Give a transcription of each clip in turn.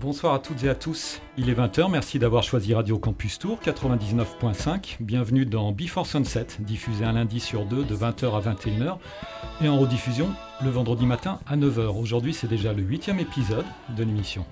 Bonsoir à toutes et à tous. Il est 20h, merci d'avoir choisi Radio Campus Tour 99.5. Bienvenue dans Before Sunset, diffusé un lundi sur deux de 20h à 21h et en rediffusion le vendredi matin à 9h. Aujourd'hui, c'est déjà le huitième épisode de l'émission.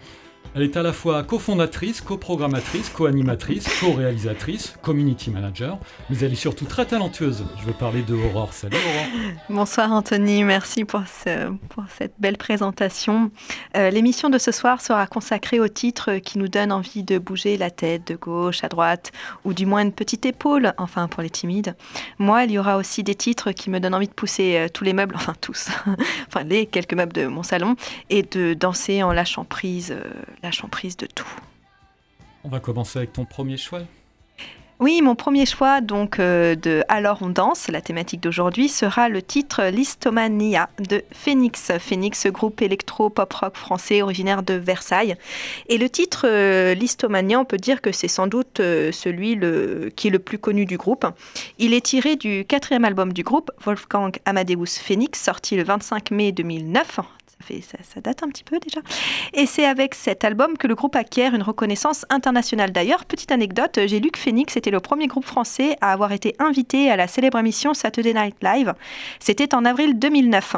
Elle est à la fois cofondatrice, coprogrammatrice, co-animatrice, co-réalisatrice, community manager, mais elle est surtout très talentueuse. Je veux parler de Aurore. Salut Aurore. Bonsoir Anthony, merci pour, cette belle présentation. Euh, l'émission de ce soir sera consacrée aux titres qui nous donnent envie de bouger la tête de gauche à droite, ou du moins une petite épaule, enfin pour les timides. Moi, il y aura aussi des titres qui me donnent envie de pousser euh, tous les meubles, enfin tous, enfin les quelques meubles de mon salon, et de danser en lâchant prise. Euh, lâchant prise de tout. On va commencer avec ton premier choix. Oui, mon premier choix donc euh, de Alors on danse, la thématique d'aujourd'hui sera le titre Listomania de Phoenix. Phoenix, groupe électro-pop rock français originaire de Versailles. Et le titre euh, Listomania, on peut dire que c'est sans doute euh, celui le, qui est le plus connu du groupe. Il est tiré du quatrième album du groupe, Wolfgang Amadeus Phoenix, sorti le 25 mai 2009 ça, date un petit peu déjà. Et c'est avec cet album que le groupe acquiert une reconnaissance internationale. D'ailleurs, petite anecdote, j'ai lu que Phoenix était le premier groupe français à avoir été invité à la célèbre émission Saturday Night Live. C'était en avril 2009.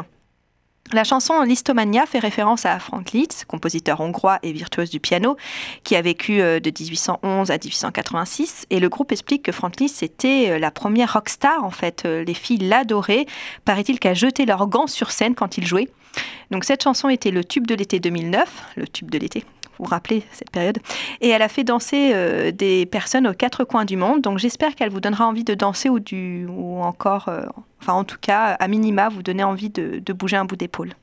La chanson Listomania fait référence à Frank Liszt, compositeur hongrois et virtuose du piano, qui a vécu euh, de 1811 à 1886. Et le groupe explique que Frank Liszt était euh, la première rockstar, en fait. Euh, les filles l'adoraient. Paraît-il qu'à jeter leurs gants sur scène quand il jouait. Donc cette chanson était le tube de l'été 2009, le tube de l'été, vous rappelez cette période, et elle a fait danser euh, des personnes aux quatre coins du monde. Donc j'espère qu'elle vous donnera envie de danser ou, du, ou encore, euh, enfin en tout cas, à minima, vous donner envie de bouger un bout d'épaule.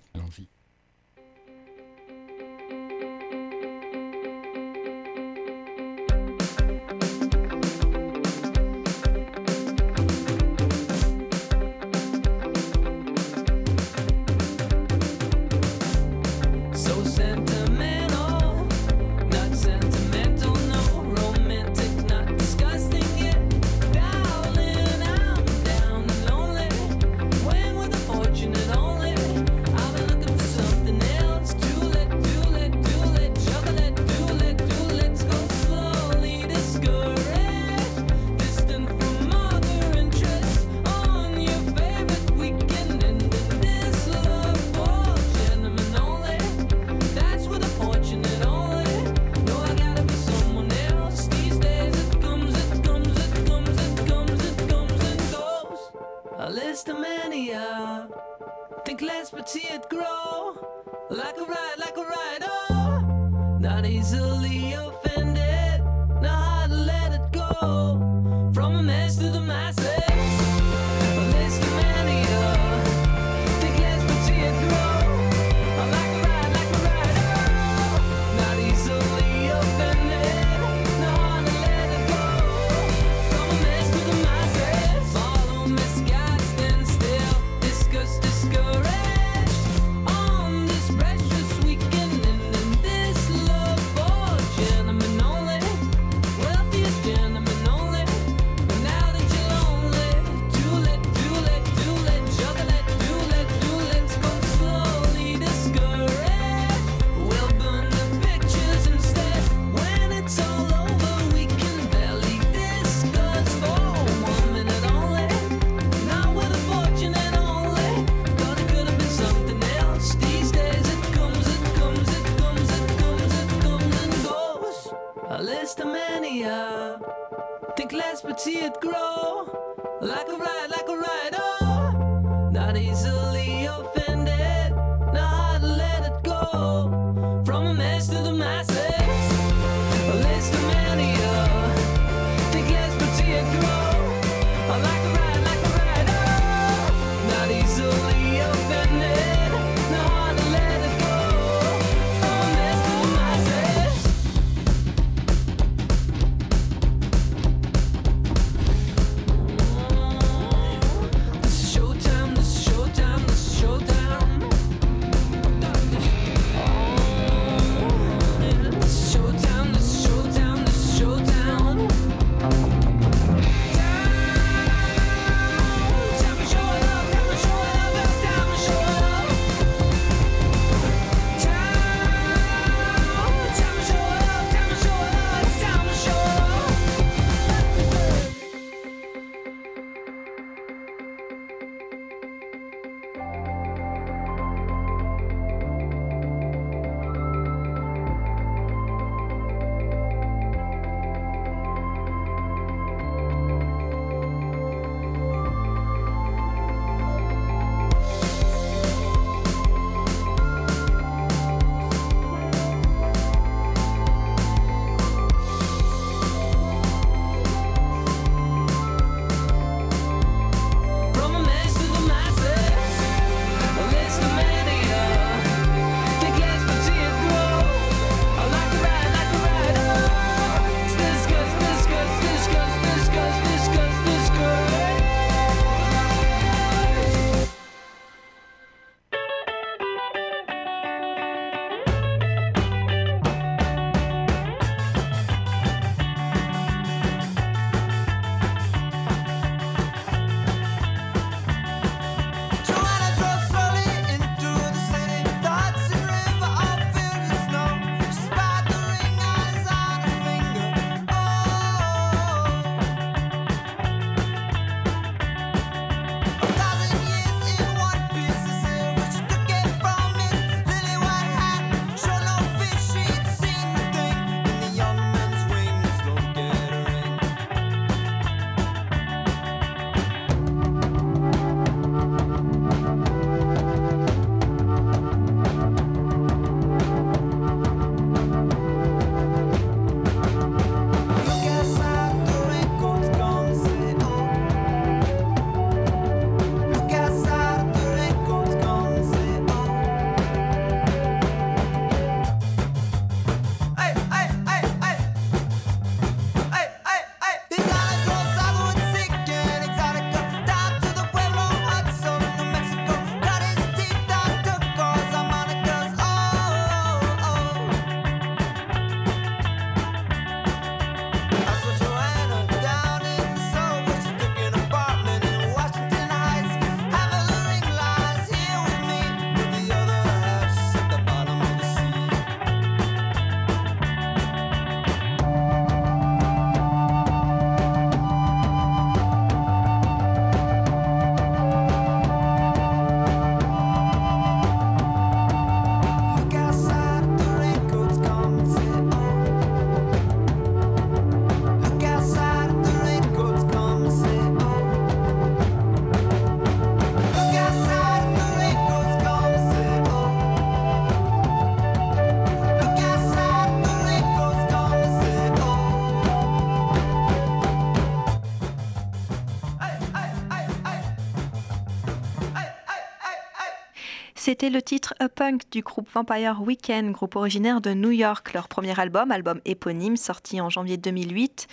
C'était le titre A Punk du groupe Vampire Weekend, groupe originaire de New York, leur premier album, album éponyme, sorti en janvier 2008.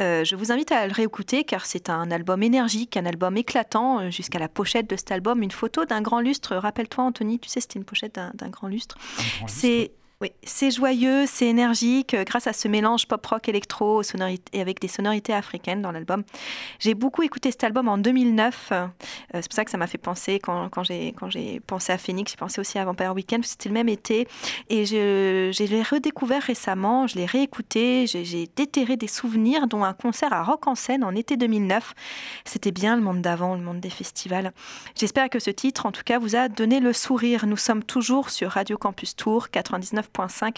Euh, je vous invite à le réécouter car c'est un album énergique, un album éclatant, euh, jusqu'à la pochette de cet album, une photo d'un grand lustre. Rappelle-toi Anthony, tu sais c'était une pochette d'un grand lustre. C'est oui, c'est joyeux, c'est énergique, euh, grâce à ce mélange pop-rock électro et avec des sonorités africaines dans l'album. J'ai beaucoup écouté cet album en 2009. Euh, c'est pour ça que ça m'a fait penser, quand, quand j'ai pensé à Phoenix, j'ai pensé aussi à Vampire Weekend, c'était le même été. Et je, je l'ai redécouvert récemment, je l'ai réécouté, j'ai déterré des souvenirs, dont un concert à Rock en scène en été 2009. C'était bien le monde d'avant, le monde des festivals. J'espère que ce titre, en tout cas, vous a donné le sourire. Nous sommes toujours sur Radio Campus Tour 99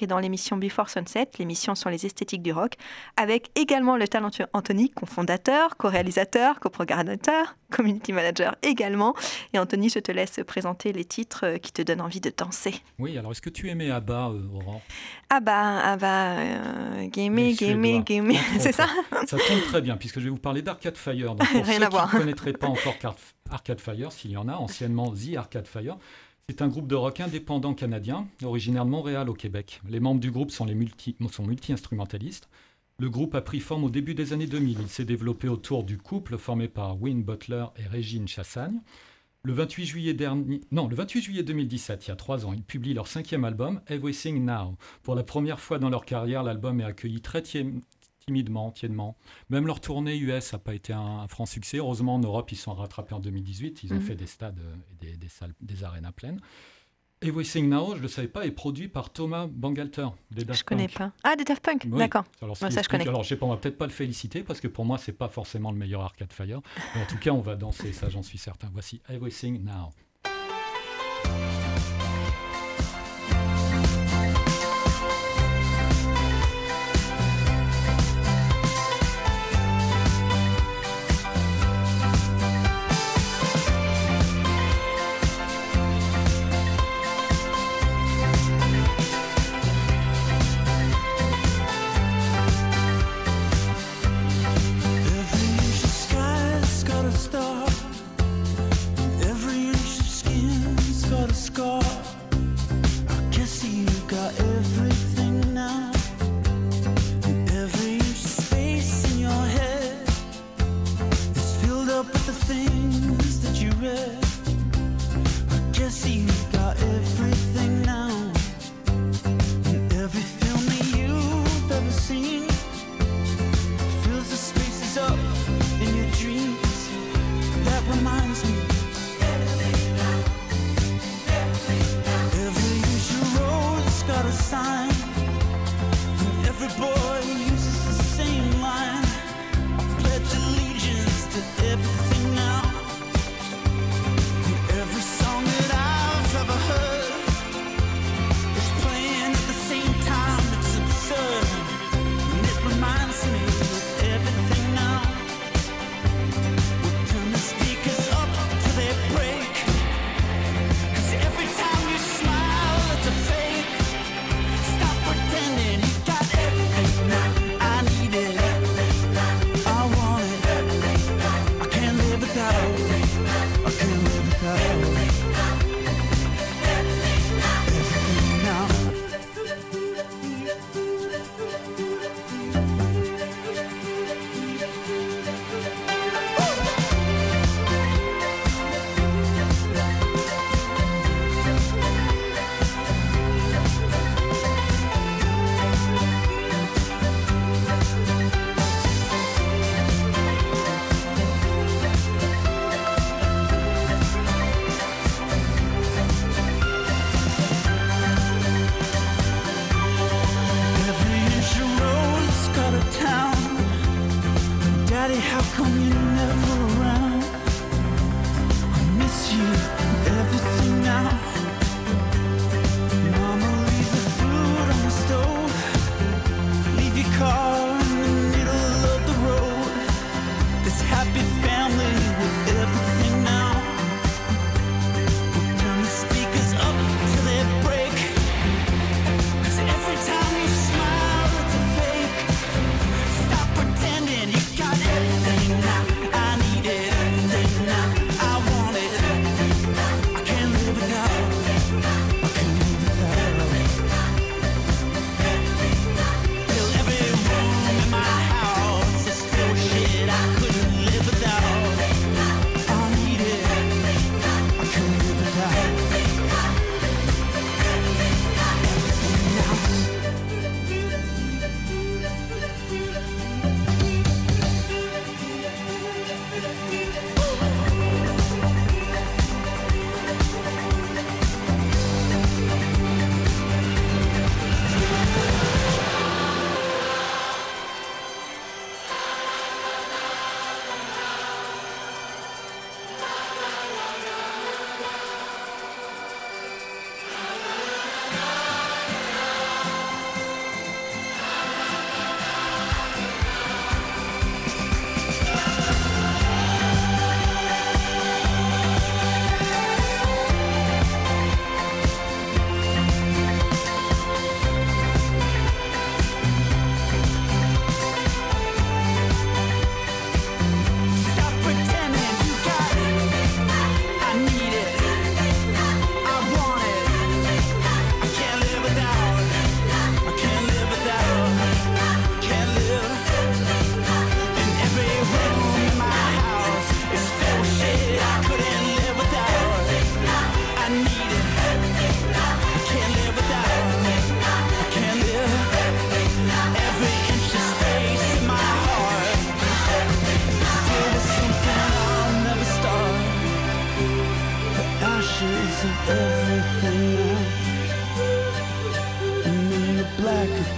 et dans l'émission Before Sunset, l'émission sur les esthétiques du rock, avec également le talentueux Anthony, cofondateur, co-réalisateur, coprogrammateur, community manager également. Et Anthony, je te laisse présenter les titres euh, qui te donnent envie de danser. Oui, alors est-ce que tu aimais ABBA, euh, Aurore? ABBA, ABBA, euh, gamey, gamey, gamey, c'est ça? Ça tombe très bien, puisque je vais vous parler d'Arcade Fire. Donc pour Rien ceux à voir. qui ne connaîtraient pas encore Arcade Fire, s'il y en a, anciennement The Arcade Fire, c'est un groupe de rock indépendant canadien, originaire de Montréal au Québec. Les membres du groupe sont, multi-instrumentalistes. Le groupe a pris forme au début des années 2000. Il s'est développé autour du couple formé par Wayne Butler et Régine Chassagne. Le 28 juillet dernier, non, le 28 juillet 2017, il y a trois ans, ils publient leur cinquième album, Everything Now. Pour la première fois dans leur carrière, l'album est accueilli très, timidement, tièdement. Même leur tournée US n'a pas été un, franc succès. Heureusement, en Europe, ils sont rattrapés en 2018. Ils ont mhm. fait des stades et des, des, salles, des arénas pleines. Everything Now, je ne le savais pas, est produit par Thomas Bangalter des Daft Je ne connais pas. Ah, des Daft Punk D'accord. Alors, ça, je connais. Alors, je sais pas, on va peut-être pas le féliciter parce que pour moi, c'est pas forcément le meilleur Arcade Fire. Mais en tout cas, on va danser, ça, j'en suis certain. Voici Everything Now.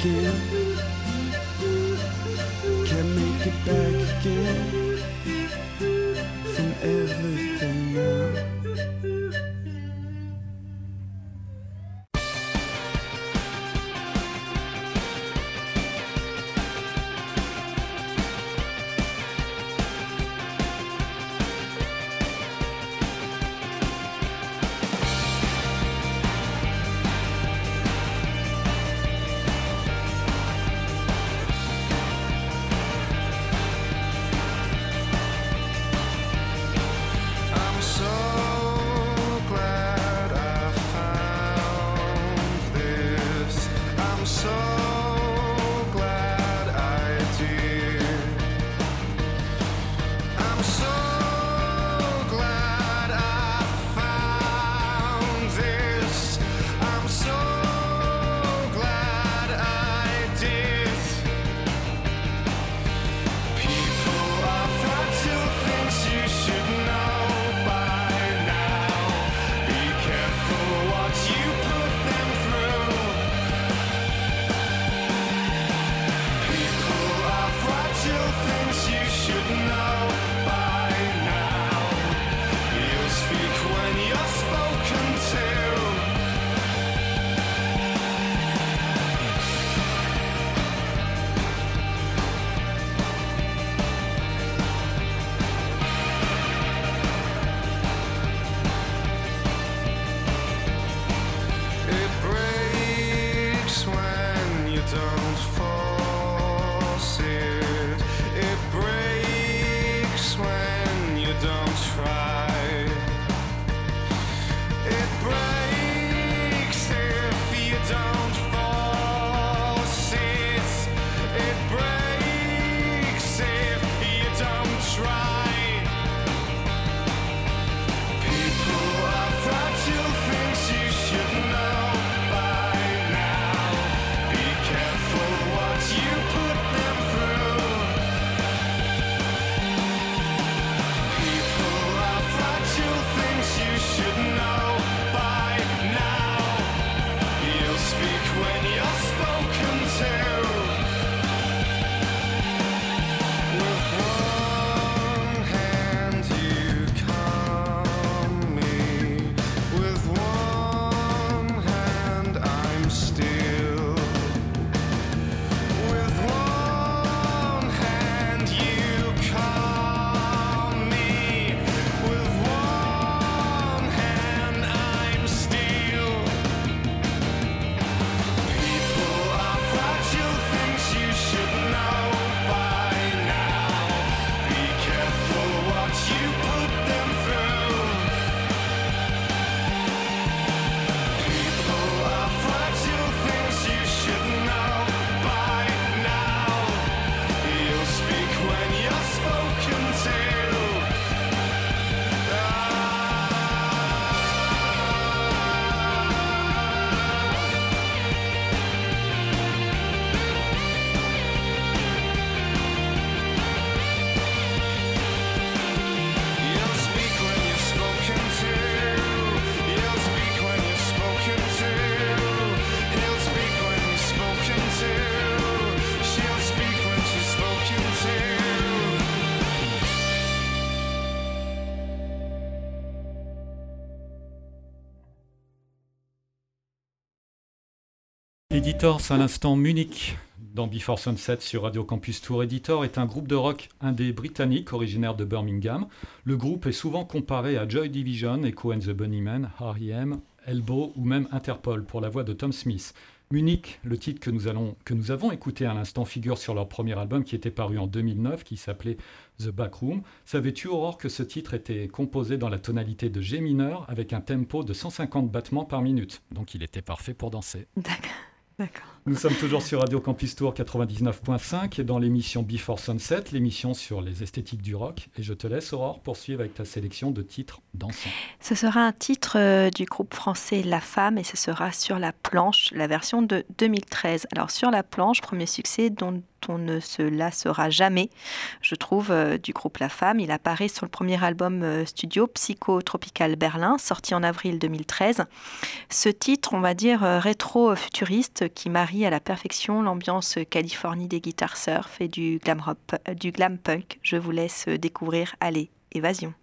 Again. Editors, à l'instant Munich, dans Before Sunset sur Radio Campus Tour. Editor est un groupe de rock indé britannique originaire de Birmingham. Le groupe est souvent comparé à Joy Division, Echo and the Bunnymen, R.E.M., Elbow ou même Interpol pour la voix de Tom Smith. Munich, le titre que nous, que nous avons écouté à l'instant, figure sur leur premier album qui était paru en 2009, qui s'appelait The Backroom. Savais-tu, Aurore, que ce titre était composé dans la tonalité de G mineur avec un tempo de 150 battements par minute? Donc il était parfait pour danser. D'accord. D'accord. Nous sommes toujours sur Radio Campus Tour 99.5 et dans l'émission Before Sunset, l'émission sur les esthétiques du rock. Et je te laisse, Aurore, poursuivre avec ta sélection de titres dansants. Ce sera un titre euh, du groupe français La Femme et ce sera sur la planche, la version de 2013. Alors sur la planche, premier succès dont on ne se lassera jamais, je trouve, euh, du groupe La Femme. Il apparaît sur le premier album euh, studio Psycho Tropical Berlin, sorti en avril 2013. Ce titre, on va dire rétro-futuriste, qui m'a à la perfection l'ambiance Californie des guitares surf et du glam, du glam punk. Je vous laisse découvrir Allez, Évasion.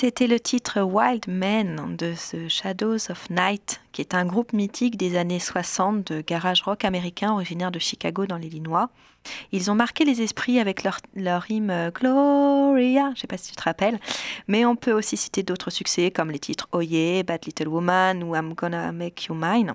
C'était le titre Wild Men de The Shadows of Night, qui est un groupe mythique des années 60 de garage rock américain originaire de Chicago dans l'Illinois. Ils ont marqué les esprits avec leur, leur hymne Gloria, je ne sais pas si tu te rappelles, mais on peut aussi citer d'autres succès comme les titres Oh Yeah, Bad Little Woman ou I'm Gonna Make You Mine.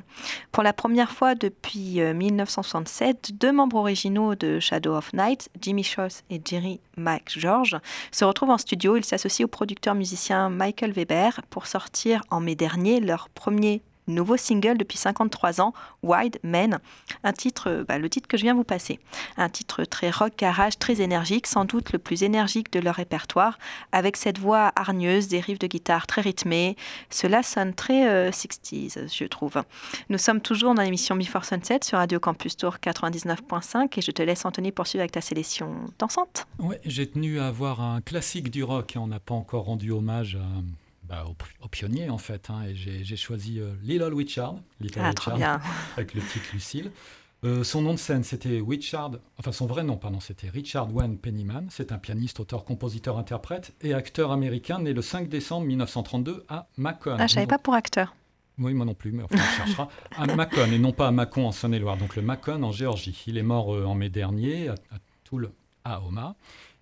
Pour la première fois depuis 1967, euh, deux membres originaux de Shadow of Night, Jimmy Schoss et Jerry Mike George, se retrouvent en studio. Ils s'associent au producteur musicien Michael Weber pour sortir en mai dernier leur premier nouveau single depuis 53 ans, Wide Men, un titre, euh, bah, le titre que je viens vous passer. Un titre très rock garage, très énergique, sans doute le plus énergique de leur répertoire, avec cette voix hargneuse, des riffs de guitare très rythmés. Cela sonne très 60s, euh, je trouve. Nous sommes toujours dans l'émission Before Sunset sur Radio Campus Tour 99.5 et je te laisse Anthony poursuivre avec ta sélection dansante. Oui, j'ai tenu à avoir un classique du rock et on n'a pas encore rendu hommage à bah, aux, pionniers en fait. Hein, et j'ai choisi euh, Little Witchard, Little ah, Witchard avec le titre Lucille. Euh, son nom de scène, c'était Richard, enfin son vrai nom, pardon, c'était Richard Wayne Pennyman. C'est un pianiste, auteur, compositeur, interprète et acteur américain né le 5 décembre 1932 à Macon. Ah, je savais pas pour acteur. Oui, moi non plus, mais on cherchera. à Macon et non pas à Macon en Saône-et-Loire. Donc le Macon en Géorgie. Il est mort euh, en mai dernier à, à Toul, à Homa.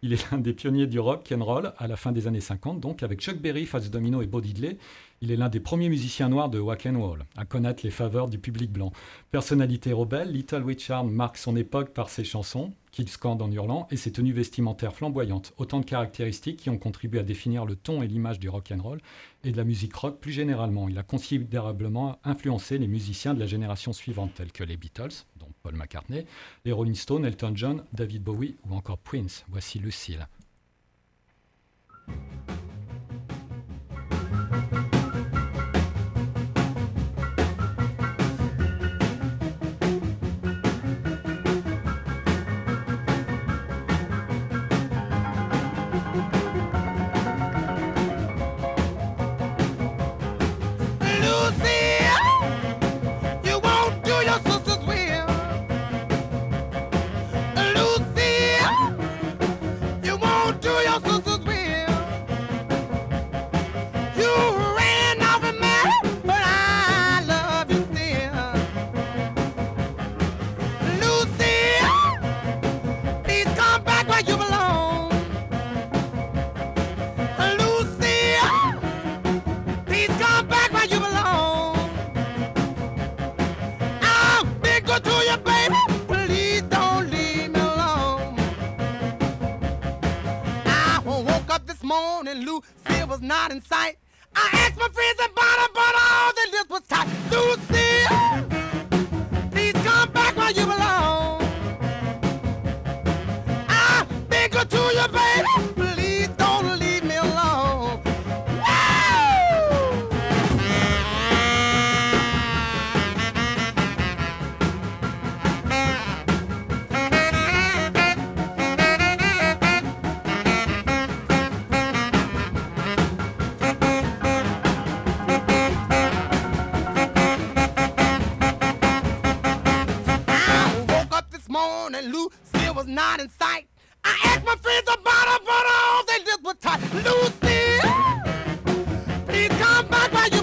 Il est l'un des pionniers du rock roll à la fin des années 50, donc avec Chuck Berry, Fats Domino et Bo Diddley. Il est l'un des premiers musiciens noirs de rock and roll à connaître les faveurs du public blanc. Personnalité rebelle, Little Richard marque son époque par ses chansons, qu'il scande en hurlant, et ses tenues vestimentaires flamboyantes. Autant de caractéristiques qui ont contribué à définir le ton et l'image du rock and roll et de la musique rock plus généralement. Il a considérablement influencé les musiciens de la génération suivante, tels que les Beatles, Paul McCartney, les Rolling Stones, Elton John, David Bowie ou encore Prince. Voici Lucille. St. Lucia was not in sight. I asked my friends about her, but all they did was talk. Lucy, please come back while you.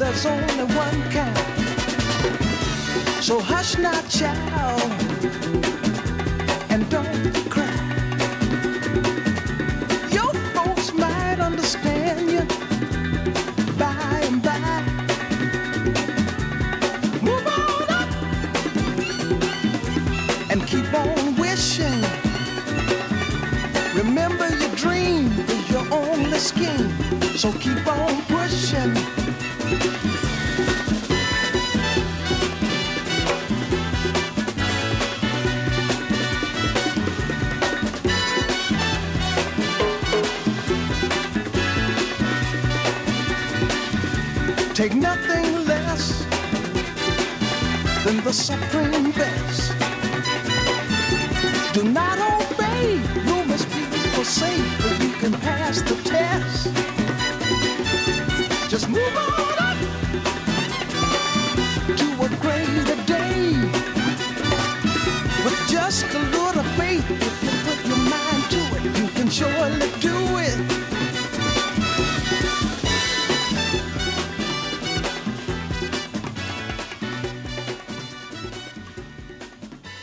There's only one kind. So hush now, child,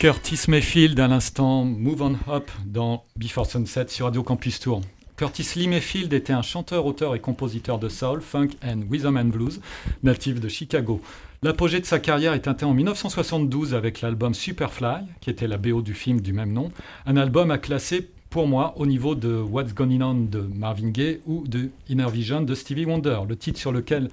Curtis Mayfield à l'instant, Move on Hop dans Before Sunset sur Radio Campus Tour. Curtis Lee Mayfield était un chanteur, auteur et compositeur de soul, funk and rhythm and blues, natif de Chicago. L'apogée de sa carrière est atteint en 1972 avec l'album Superfly, qui était la BO du film du même nom, un album à classer pour moi au niveau de What's Going On de Marvin Gaye ou de Inner Vision de Stevie Wonder, le titre sur lequel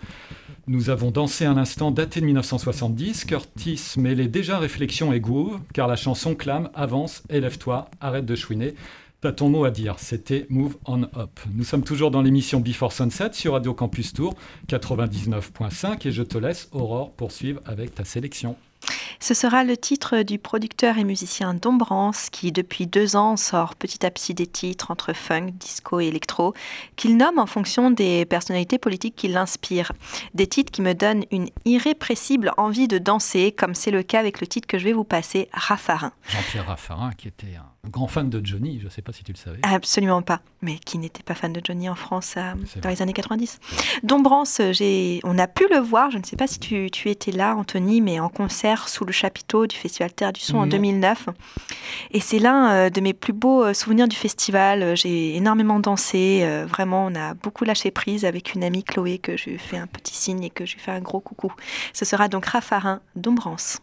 nous avons dansé un instant daté de 1970. Curtis mêlait déjà réflexion et groove, car la chanson clame Avance, élève-toi, arrête de chouiner. T'as ton mot à dire, c'était Move On Up. Nous sommes toujours dans l'émission Before Sunset sur Radio Campus Tour 99.5 et je te laisse, Aurore, poursuivre avec ta sélection. Ce sera le titre du producteur et musicien Dombrance qui, depuis deux ans, sort petit à petit des titres entre funk, disco et électro, qu'il nomme en fonction des personnalités politiques qui l'inspirent. Des titres qui me donnent une irrépressible envie de danser, comme c'est le cas avec le titre que je vais vous passer, Raffarin. Jean-Pierre Raffarin, qui était un grand fan de Johnny, je ne sais pas si tu le savais. Absolument pas, mais qui n'était pas fan de Johnny en France euh, dans les années 90. Dombrance, on a pu le voir, je ne sais pas si tu, tu étais là, Anthony, mais en concert sous le chapiteau du Festival Terre du Son en 2009. Et c'est l'un euh, de mes plus beaux euh, souvenirs du festival. J'ai énormément dansé. euh, Vraiment, on a beaucoup lâché prise avec une amie Chloé que je lui fais un petit signe et que je lui fais un gros coucou. Ce sera donc Raffarin d'Ombrance.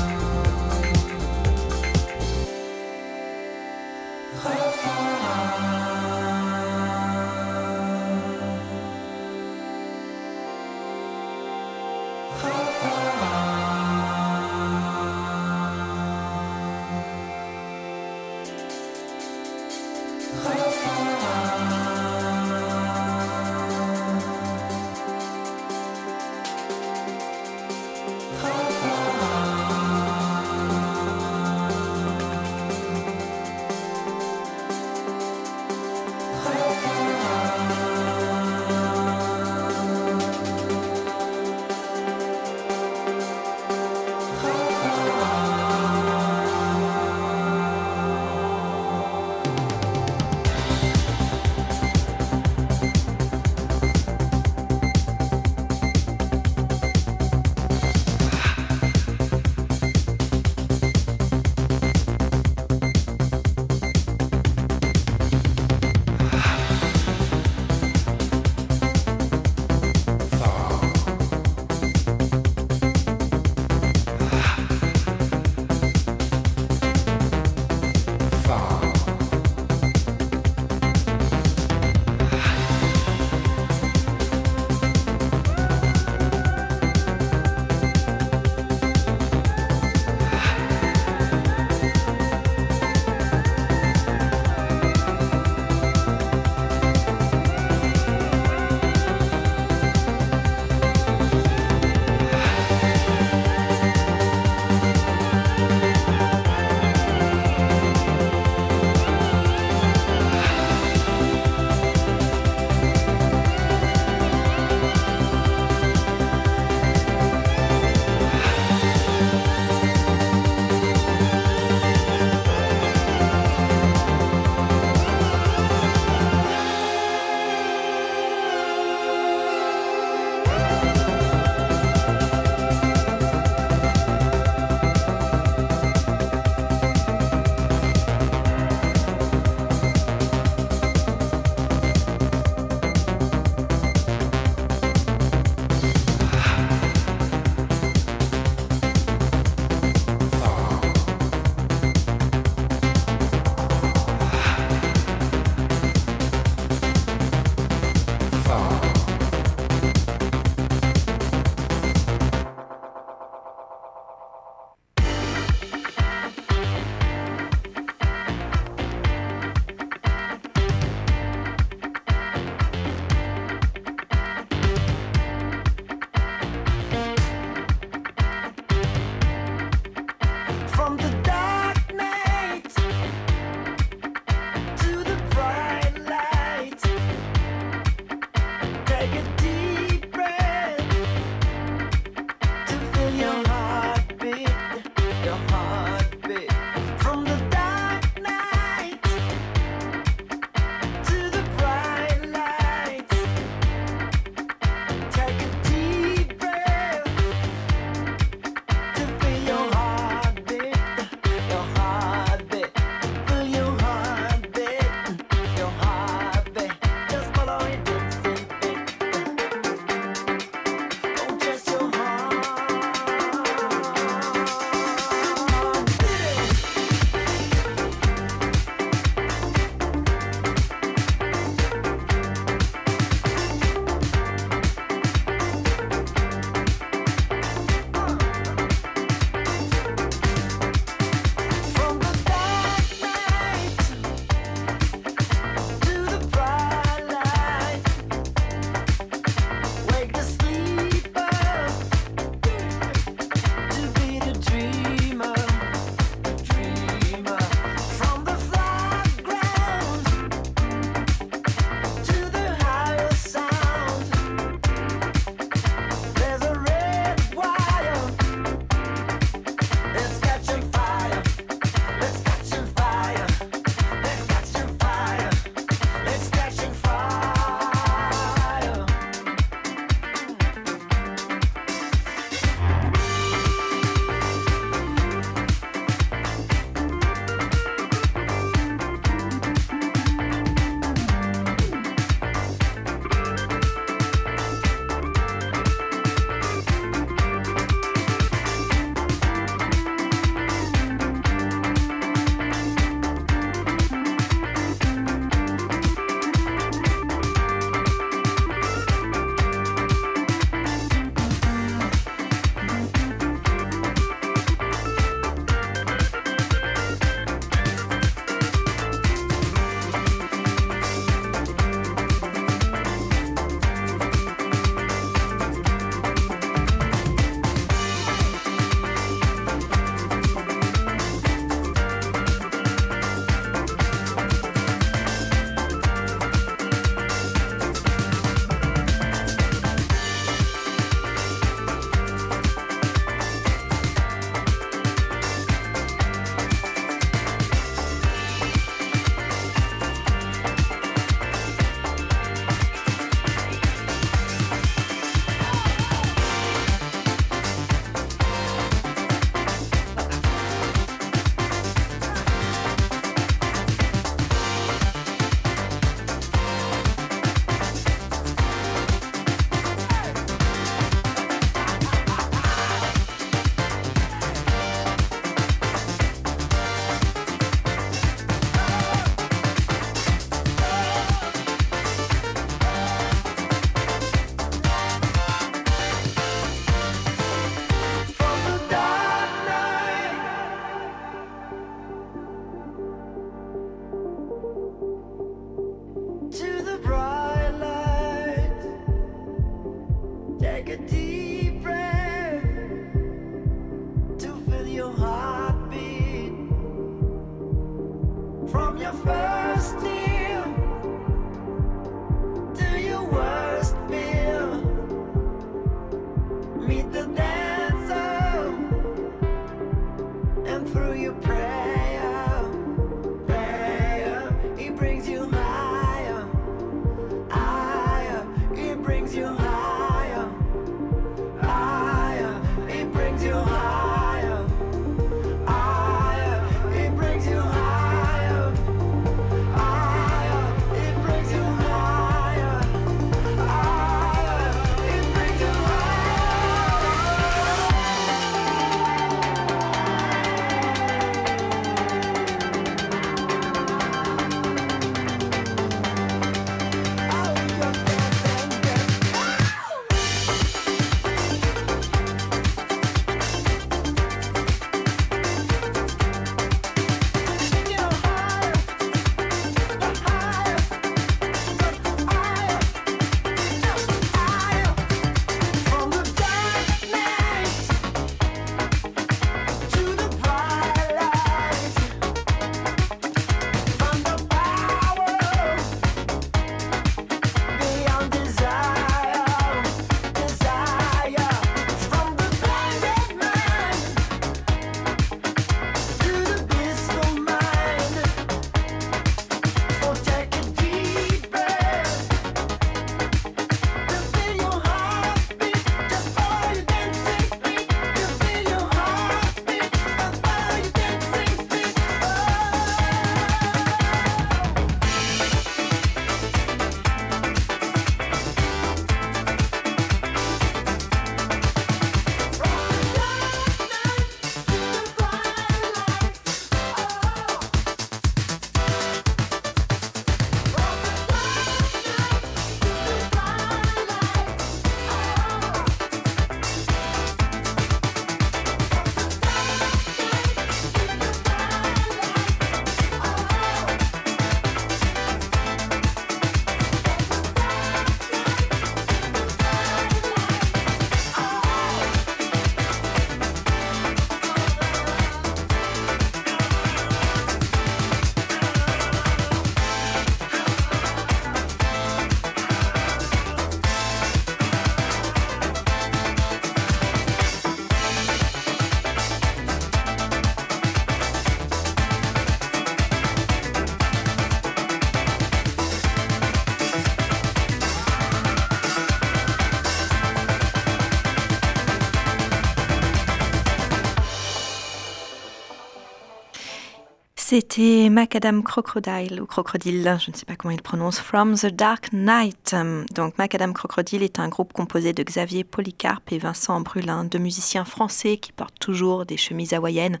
C'était Macadam Crocodile ou Crocodile, je ne sais pas comment il prononce, From the Dark Night. Donc Macadam Crocodile est un groupe composé de Xavier Polycarpe et Vincent Brulin, deux musiciens français qui portent toujours des chemises hawaïennes.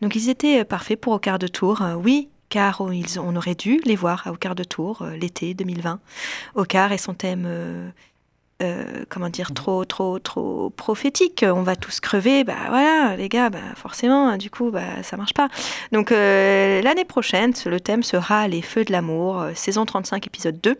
Donc ils étaient parfaits pour au quart de tour. Oui, car on aurait dû les voir au quart de tour euh, l'été 2020. Au quart et son thème euh, comment dire, trop, trop, trop prophétique. On va tous crever, bah voilà, les gars, bah forcément, du coup, bah ça marche pas. Donc euh, l'année prochaine, le thème sera les feux de l'amour, euh, saison 35, épisode 2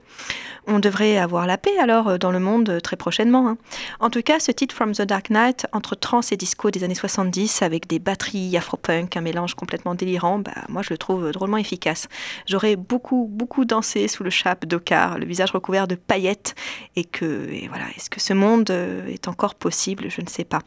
on devrait avoir la paix alors dans le monde très prochainement. Hein. En tout cas, ce titre From the Dark Night, entre trance et disco des années 70, avec des batteries afro-punk, un mélange complètement délirant, bah, moi je le trouve drôlement efficace. J'aurais beaucoup, beaucoup dansé sous le chape d'Okar, le visage recouvert de paillettes, et que, voilà, est-ce que ce monde euh, est encore possible? Je ne sais pas.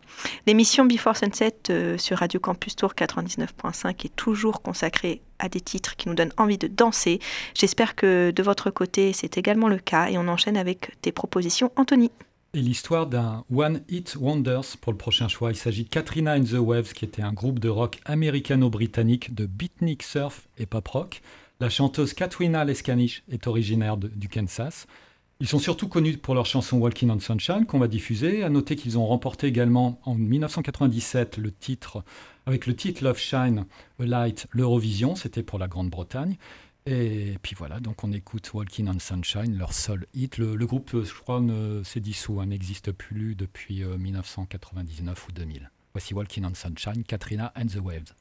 L'émission Before Sunset sur Radio Campus Tour 99.5 est toujours consacrée à des titres qui nous donnent envie de danser. J'espère que de votre côté, c'est également le cas et on enchaîne avec tes propositions, Anthony. Et l'histoire d'un One Hit Wonders pour le prochain choix. Il s'agit de Katrina and the Waves, qui était un groupe de rock américano-britannique de beatnik surf et pop rock. La chanteuse Katrina Leskanich est originaire du Kansas. Ils sont surtout connus pour leur chanson Walking on Sunshine qu'on va diffuser. À noter qu'ils ont remporté également en 1997 le titre avec le titre Love Shine a Light, l'Eurovision, c'était pour la Grande-Bretagne. Et puis voilà, donc on écoute Walking on Sunshine, leur seul hit. Le, groupe, je crois, s'est dissous, hein, n'existe plus depuis 1999 euh, ou 2000. Voici Walking on Sunshine, Katrina and the Waves.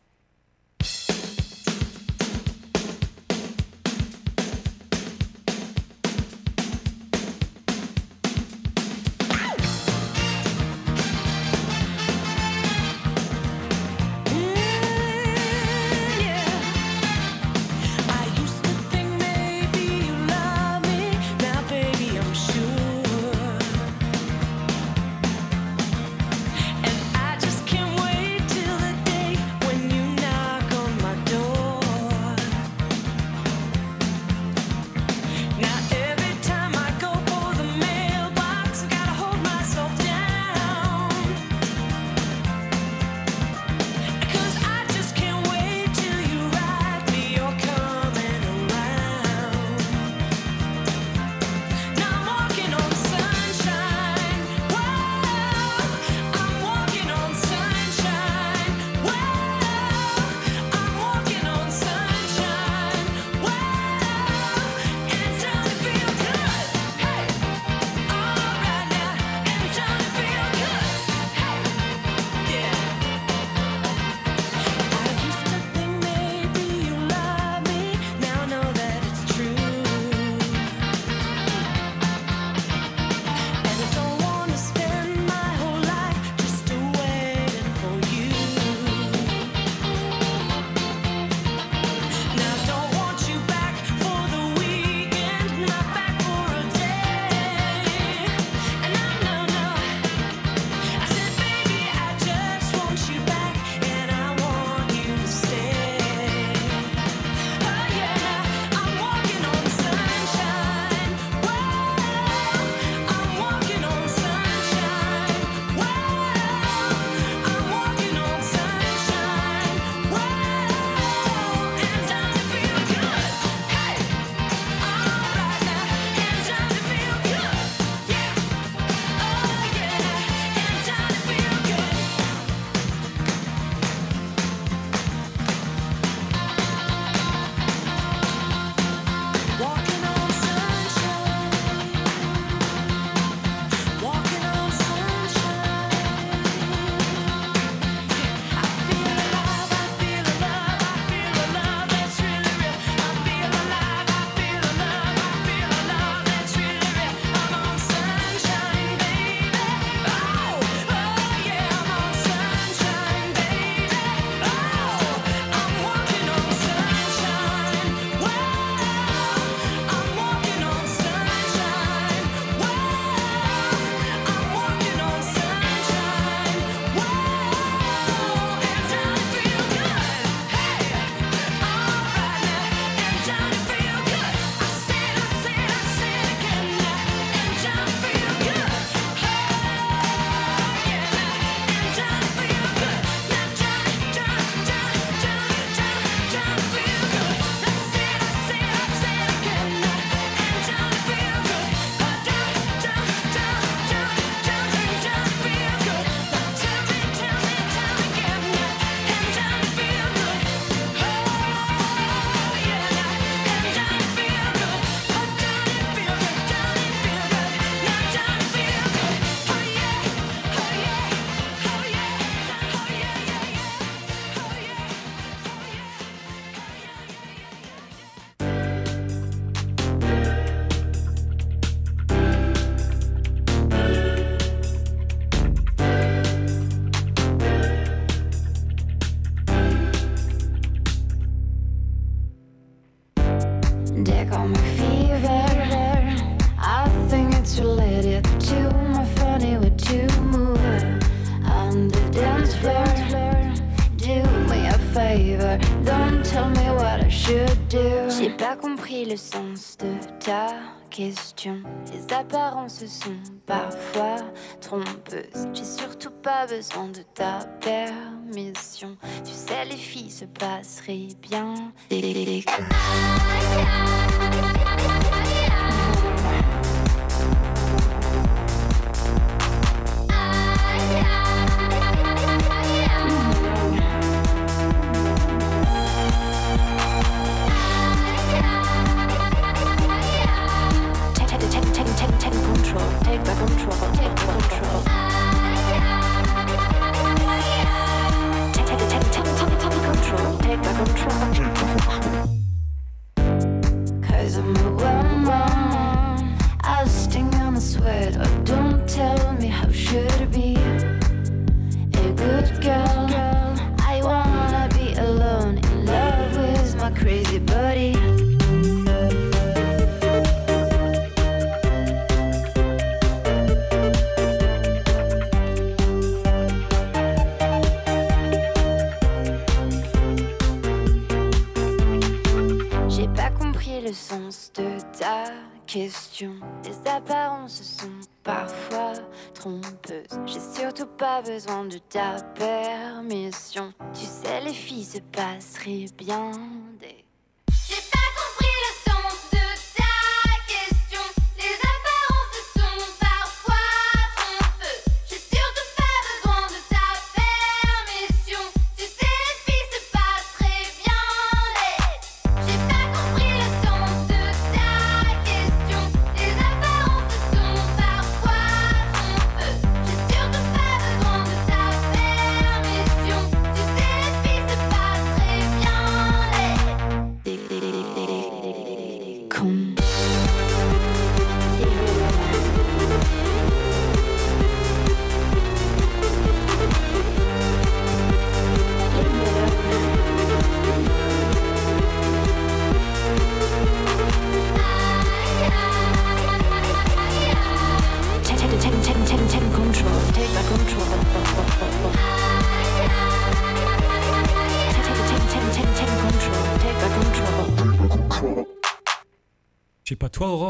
Question. Les apparences sont parfois trompeuses. J'ai surtout pas besoin de ta permission. Tu sais, les filles se passeraient bien. Besoin de ta permission. Tu sais, les filles se passeraient bien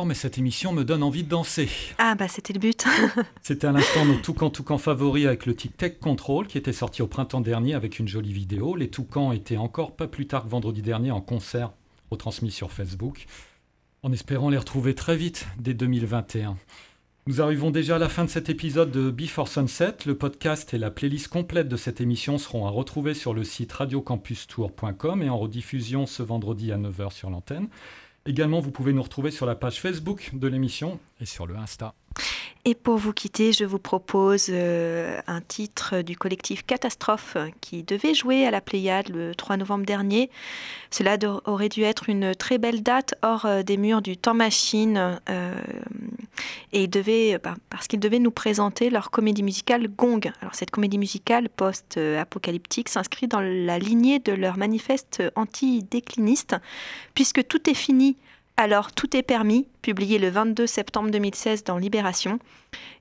mais cette émission me donne envie de danser. Ah bah c'était le but. c'était à l'instant nos Toucans Toucans favoris avec le titre Tech Control qui était sorti au printemps dernier avec une jolie vidéo. Les Toucans étaient encore pas plus tard que vendredi dernier en concert retransmis sur Facebook, en espérant les retrouver très vite dès 2021. Nous arrivons déjà à la fin de cet épisode de Before Sunset. Le podcast et la playlist complète de cette émission seront à retrouver sur le site radiocampustour.com et en rediffusion ce vendredi à 9h sur l'antenne. Également, vous pouvez nous retrouver sur la page Facebook de l'émission et sur le Insta. Et pour vous quitter, je vous propose euh, un titre du collectif Catastrophe qui devait jouer à la Pléiade le 3 novembre dernier. Cela aurait dû être une très belle date hors euh, des murs du temps machine euh, bah, parce qu'ils devaient nous présenter leur comédie musicale Gong. Alors cette comédie musicale post-apocalyptique s'inscrit dans la lignée de leur manifeste anti-décliniste puisque tout est fini alors, Tout est permis, publié le 22 septembre 2016 dans Libération.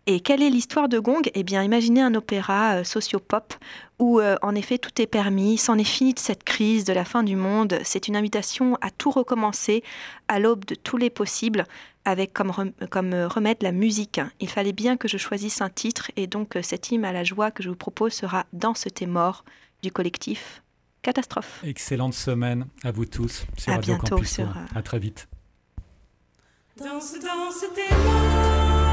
Et quelle est l'histoire de Gong? Eh bien, imaginez un opéra euh, socio-pop où, euh, en effet, tout est permis, c'en est fini de cette crise, de la fin du monde. C'est une invitation à tout recommencer, à l'aube de tous les possibles, avec comme, comme euh, remède la musique. Il fallait bien que je choisisse un titre, et donc cet hymne à la joie que je vous propose sera Dans ce thé mort du collectif Catastrophe. Excellente semaine à vous tous sur à Radio bientôt Campus. Sur, À très vite. Danse, danse, t'es mort.